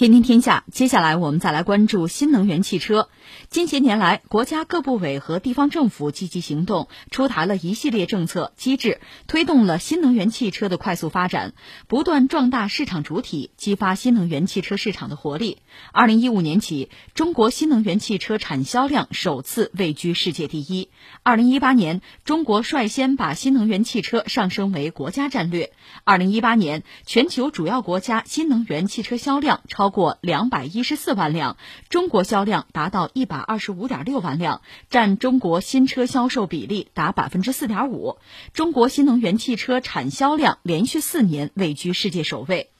天天天下，接下来我们再来关注新能源汽车。近些年来，国家各部委和地方政府积极行动，出台了一系列政策机制，推动了新能源汽车的快速发展，不断壮大市场主体，激发新能源汽车市场的活力。二零一五年起，中国新能源汽车产销量首次位居世界第一。二零一八年，中国率先把新能源汽车上升为国家战略。二零一八年，全球主要国家新能源汽车销量超。过两百一十四万辆，中国销量达到一百二十五点六万辆，占中国新车销售比例达百分之四点五。中国新能源汽车产销量连续四年位居世界首位。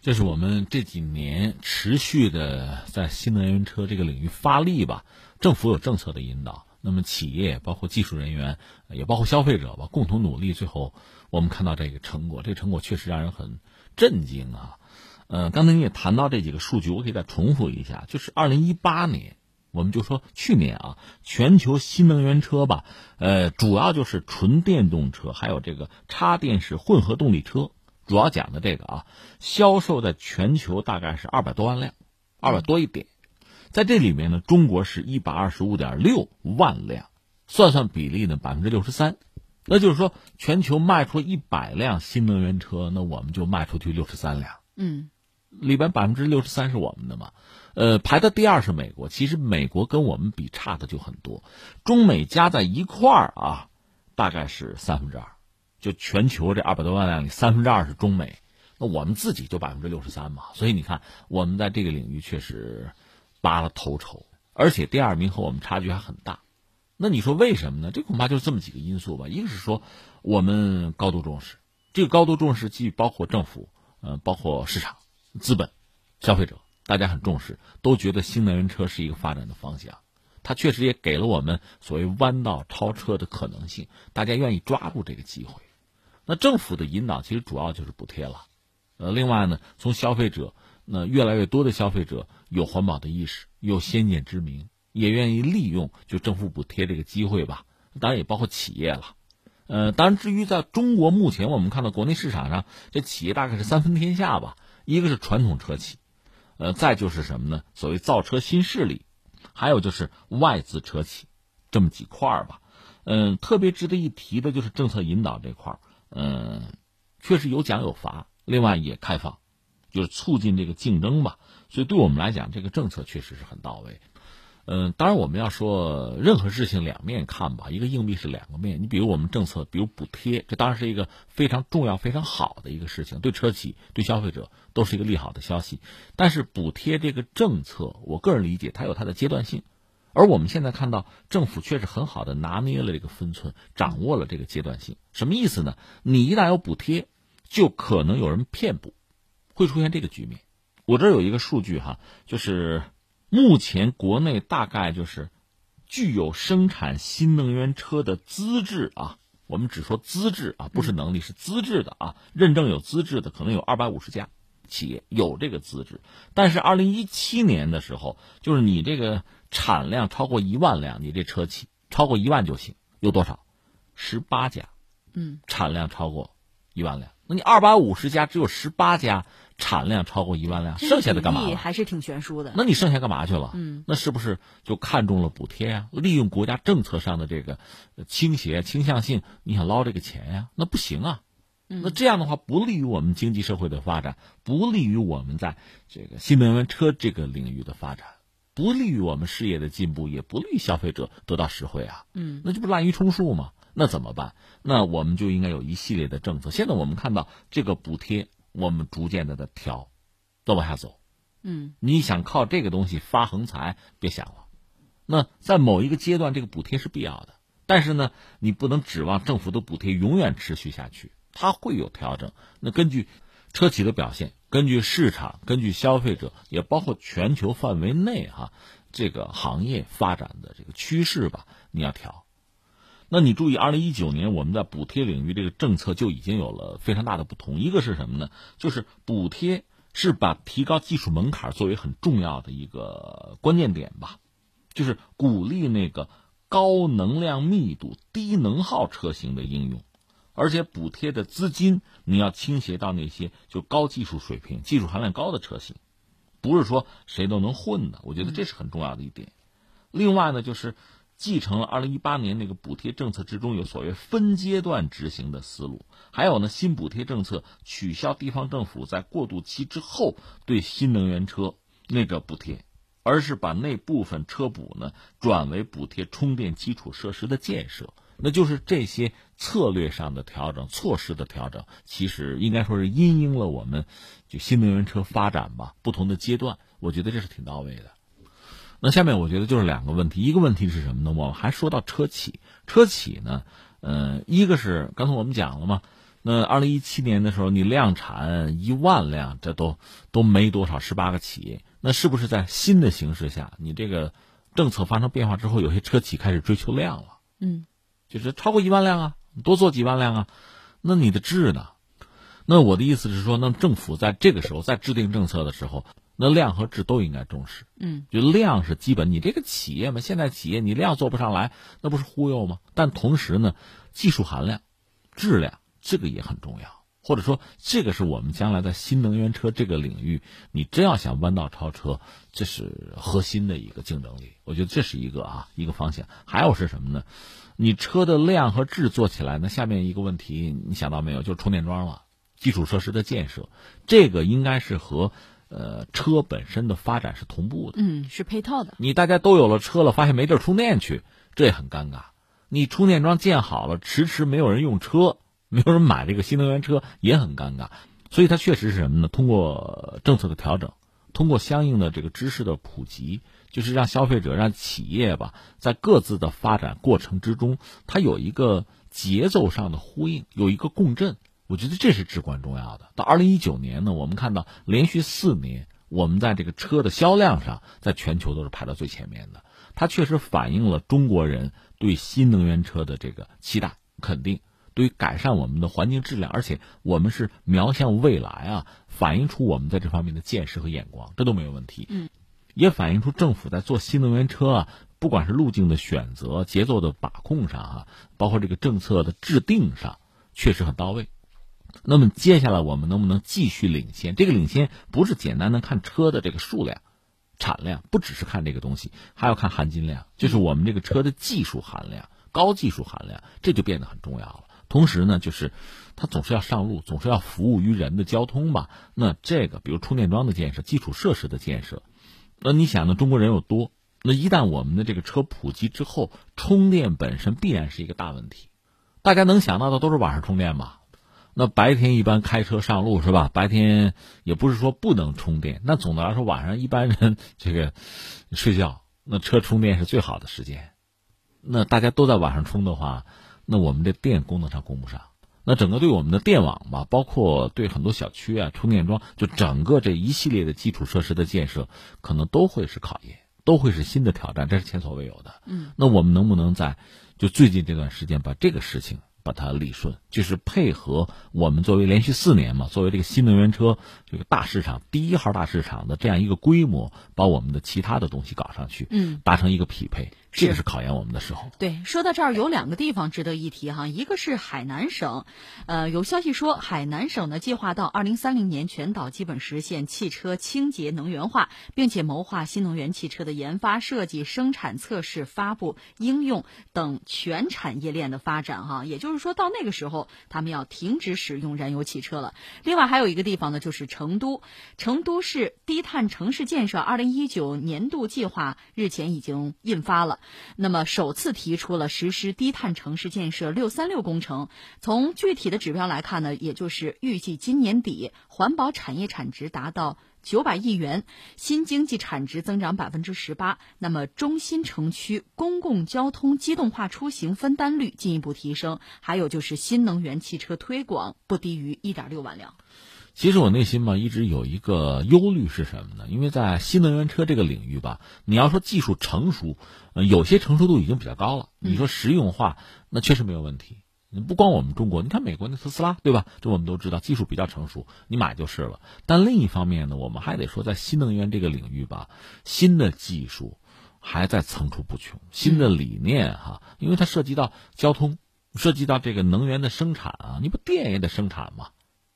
这是我们这几年持续的在新能源车这个领域发力吧。政府有政策的引导，那么企业包括技术人员，也包括消费者吧，共同努力，最后我们看到这个成果，这个成果确实让人很震惊啊。呃，刚才你也谈到这几个数据，我可以再重复一下，就是二零一八年，我们就说去年啊，全球新能源车吧，呃，主要就是纯电动车，还有这个插电式混合动力车，主要讲的这个啊，销售在全球大概是二百多万辆，二百多一点，在这里面呢，中国是一百二十五点六万辆，算算比例呢，百分之六十三，那就是说全球卖出一百辆新能源车，那我们就卖出去六十三辆，嗯。里边百分之六十三是我们的嘛，呃，排的第二是美国。其实美国跟我们比差的就很多，中美加在一块儿啊，大概是三分之二，就全球这二百多万辆里三分之二是中美，那我们自己就百分之六十三嘛。所以你看，我们在这个领域确实拔了头筹，而且第二名和我们差距还很大。那你说为什么呢？这恐怕就是这么几个因素吧。一个是说我们高度重视，这个高度重视既包括政府，呃，包括市场。资本、消费者，大家很重视，都觉得新能源车是一个发展的方向。它确实也给了我们所谓弯道超车的可能性，大家愿意抓住这个机会。那政府的引导其实主要就是补贴了。呃，另外呢，从消费者，那越来越多的消费者有环保的意识，有先见之明，也愿意利用就政府补贴这个机会吧。当然也包括企业了。呃，当然至于在中国目前我们看到国内市场上，这企业大概是三分天下吧。一个是传统车企，呃，再就是什么呢？所谓造车新势力，还有就是外资车企，这么几块儿吧。嗯，特别值得一提的就是政策引导这块儿，嗯，确实有奖有罚，另外也开放，就是促进这个竞争吧。所以对我们来讲，这个政策确实是很到位。嗯，当然我们要说任何事情两面看吧，一个硬币是两个面。你比如我们政策，比如补贴，这当然是一个非常重要、非常好的一个事情，对车企、对消费者都是一个利好的消息。但是补贴这个政策，我个人理解它有它的阶段性，而我们现在看到政府确实很好的拿捏了这个分寸，掌握了这个阶段性。什么意思呢？你一旦有补贴，就可能有人骗补，会出现这个局面。我这儿有一个数据哈，就是。目前国内大概就是具有生产新能源车的资质啊，我们只说资质啊，不是能力，是资质的啊，认证有资质的可能有二百五十家企业有这个资质，但是二零一七年的时候，就是你这个产量超过一万辆，你这车企超过一万就行，有多少？十八家，嗯，产量超过一万辆，那你二百五十家只有十八家。产量超过一万辆，剩下的干嘛？还是挺悬殊的。那你剩下干嘛去了？嗯，那是不是就看中了补贴呀？利用国家政策上的这个倾斜倾向性，你想捞这个钱呀？那不行啊！那这样的话不利于我们经济社会的发展，不利于我们在这个新能源车这个领域的发展，不利于我们事业的进步，也不利于消费者得到实惠啊！嗯，那这不滥竽充数吗？那怎么办？那我们就应该有一系列的政策。现在我们看到这个补贴。我们逐渐的在调，再往下走。嗯，你想靠这个东西发横财，别想了。那在某一个阶段，这个补贴是必要的，但是呢，你不能指望政府的补贴永远持续下去，它会有调整。那根据车企的表现，根据市场，根据消费者，也包括全球范围内哈这个行业发展的这个趋势吧，你要调。那你注意，二零一九年我们在补贴领域这个政策就已经有了非常大的不同。一个是什么呢？就是补贴是把提高技术门槛作为很重要的一个关键点吧，就是鼓励那个高能量密度、低能耗车型的应用，而且补贴的资金你要倾斜到那些就高技术水平、技术含量高的车型，不是说谁都能混的。我觉得这是很重要的一点。另外呢，就是继承了二零一八年那个补贴政策之中有所谓分阶段执行的思路，还有呢，新补贴政策取消地方政府在过渡期之后对新能源车那个补贴。而是把那部分车补呢转为补贴充电基础设施的建设，那就是这些策略上的调整、措施的调整，其实应该说是因应了我们就新能源车发展吧不同的阶段，我觉得这是挺到位的。那下面我觉得就是两个问题，一个问题是什么呢？我们还说到车企，车企呢，呃，一个是刚才我们讲了嘛。那二零一七年的时候，你量产一万辆，这都都没多少，十八个企业。那是不是在新的形势下，你这个政策发生变化之后，有些车企开始追求量了？嗯，就是超过一万辆啊，多做几万辆啊。那你的质呢？那我的意思是说，那政府在这个时候在制定政策的时候，那量和质都应该重视。嗯，就量是基本，你这个企业嘛，现在企业你量做不上来，那不是忽悠吗？但同时呢，技术含量、质量。这个也很重要，或者说，这个是我们将来在新能源车这个领域，你真要想弯道超车，这是核心的一个竞争力。我觉得这是一个啊一个方向。还有是什么呢？你车的量和质做起来，那下面一个问题你想到没有？就是充电桩了，基础设施的建设，这个应该是和呃车本身的发展是同步的。嗯，是配套的。你大家都有了车了，发现没地儿充电去，这也很尴尬。你充电桩建好了，迟迟没有人用车。没有人买这个新能源车也很尴尬，所以它确实是什么呢？通过政策的调整，通过相应的这个知识的普及，就是让消费者、让企业吧，在各自的发展过程之中，它有一个节奏上的呼应，有一个共振。我觉得这是至关重要的。到二零一九年呢，我们看到连续四年，我们在这个车的销量上，在全球都是排到最前面的。它确实反映了中国人对新能源车的这个期待、肯定。对于改善我们的环境质量，而且我们是瞄向未来啊，反映出我们在这方面的见识和眼光，这都没有问题。嗯，也反映出政府在做新能源车啊，不管是路径的选择、节奏的把控上啊，包括这个政策的制定上，确实很到位。那么接下来我们能不能继续领先？这个领先不是简单的看车的这个数量、产量，不只是看这个东西，还要看含金量，就是我们这个车的技术含量、高技术含量，这就变得很重要了。同时呢，就是它总是要上路，总是要服务于人的交通吧。那这个，比如充电桩的建设、基础设施的建设，那你想呢？中国人又多，那一旦我们的这个车普及之后，充电本身必然是一个大问题。大家能想到的都是晚上充电吧？那白天一般开车上路是吧？白天也不是说不能充电，那总的来说晚上一般人 这个睡觉，那车充电是最好的时间。那大家都在晚上充的话。那我们这电功能上供不上，那整个对我们的电网吧，包括对很多小区啊充电桩，就整个这一系列的基础设施的建设，可能都会是考验，都会是新的挑战，这是前所未有的。嗯，那我们能不能在就最近这段时间把这个事情把它理顺，就是配合我们作为连续四年嘛，作为这个新能源车这个大市场第一号大市场的这样一个规模，把我们的其他的东西搞上去，嗯，达成一个匹配。这个是考验我们的时候。对，说到这儿有两个地方值得一提哈，一个是海南省，呃，有消息说海南省呢计划到二零三零年全岛基本实现汽车清洁能源化，并且谋划新能源汽车的研发、设计、生产、测试、发布、应用等全产业链的发展哈。也就是说到那个时候，他们要停止使用燃油汽车了。另外还有一个地方呢，就是成都，成都市低碳城市建设二零一九年度计划日前已经印发了。那么，首次提出了实施低碳城市建设“六三六”工程。从具体的指标来看呢，也就是预计今年底环保产业产值达到九百亿元，新经济产值增长百分之十八。那么，中心城区公共交通机动化出行分担率进一步提升，还有就是新能源汽车推广不低于一点六万辆。其实我内心吧一直有一个忧虑是什么呢？因为在新能源车这个领域吧，你要说技术成熟，呃，有些成熟度已经比较高了。你说实用化，那确实没有问题。不光我们中国，你看美国那特斯拉，对吧？这我们都知道，技术比较成熟，你买就是了。但另一方面呢，我们还得说，在新能源这个领域吧，新的技术还在层出不穷，新的理念哈，因为它涉及到交通，涉及到这个能源的生产啊，你不电也得生产嘛。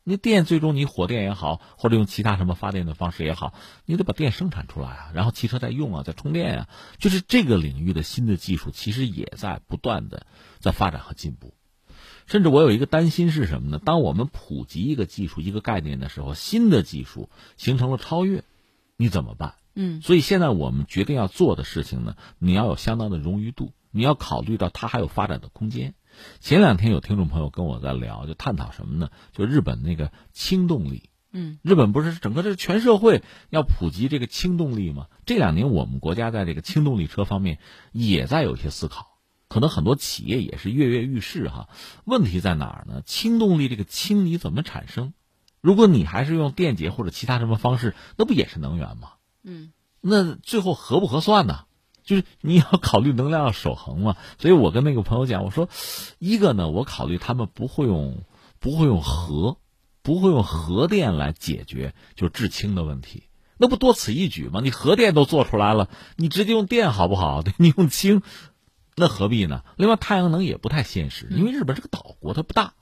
你电最终你火电也好，或者用其他什么发电的方式也好，你得把电生产出来啊，然后汽车在用啊，在充电啊，就是这个领域的新的技术，其实也在不断的在发展和进步。甚至我有一个担心是什么呢？当我们普及一个技术、一个概念的时候，新的技术形成了超越，你怎么办？嗯，所以现在我们决定要做的事情呢，你要有相当的冗余度，你要考虑到它还有发展的空间。前两天有听众朋友跟我在聊，就探讨什么呢？就日本那个氢动力。嗯，日本不是整个这全社会要普及这个氢动力吗？这两年我们国家在这个氢动力车方面也在有一些思考，可能很多企业也是跃跃欲试哈。问题在哪儿呢？氢动力这个氢你怎么产生？如果你还是用电解或者其他什么方式，那不也是能源吗？嗯，那最后合不合算呢？就是你要考虑能量守恒嘛，所以我跟那个朋友讲，我说，一个呢，我考虑他们不会用，不会用核，不会用核电来解决就制氢的问题，那不多此一举吗？你核电都做出来了，你直接用电好不好？对，你用氢，那何必呢？另外，太阳能也不太现实，因为日本是个岛国，它不大，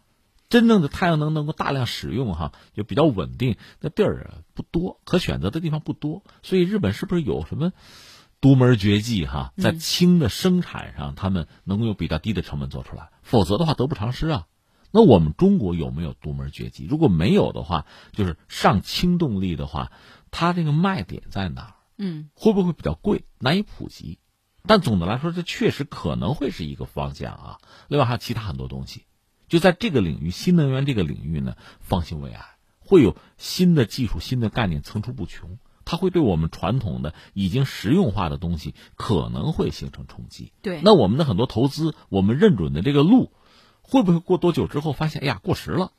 真正的太阳能能够大量使用哈，就比较稳定，那地儿啊不多，可选择的地方不多，所以日本是不是有什么？独门绝技哈，在氢的生产上，他们能够用比较低的成本做出来，否则的话得不偿失啊。那我们中国有没有独门绝技？如果没有的话，就是上氢动力的话，它这个卖点在哪儿？嗯，会不会比较贵，难以普及？但总的来说，这确实可能会是一个方向啊。另外还有其他很多东西，就在这个领域，新能源这个领域呢，方兴未艾，会有新的技术、新的概念层出不穷。它会对我们传统的已经实用化的东西可能会形成冲击。对，那我们的很多投资，我们认准的这个路，会不会过多久之后发现，哎呀，过时了，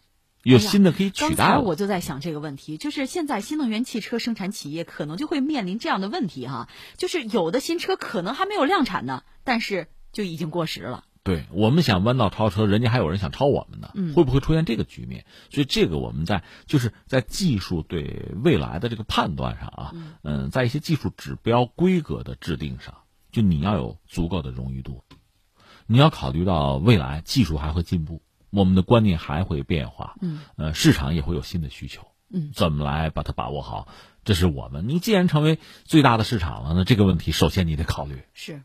有新的可以取代了？刚才我就在想这个问题，就是现在新能源汽车生产企业可能就会面临这样的问题哈，就是有的新车可能还没有量产呢，但是就已经过时了。对我们想弯道超车，人家还有人想超我们呢，嗯会不会出现这个局面？所以这个我们在就是在技术对未来的这个判断上啊，嗯，在一些技术指标规格的制定上，就你要有足够的荣誉度，你要考虑到未来技术还会进步，我们的观念还会变化，嗯，呃，市场也会有新的需求，嗯，怎么来把它把握好？这是我们，你既然成为最大的市场了，那这个问题首先你得考虑。是。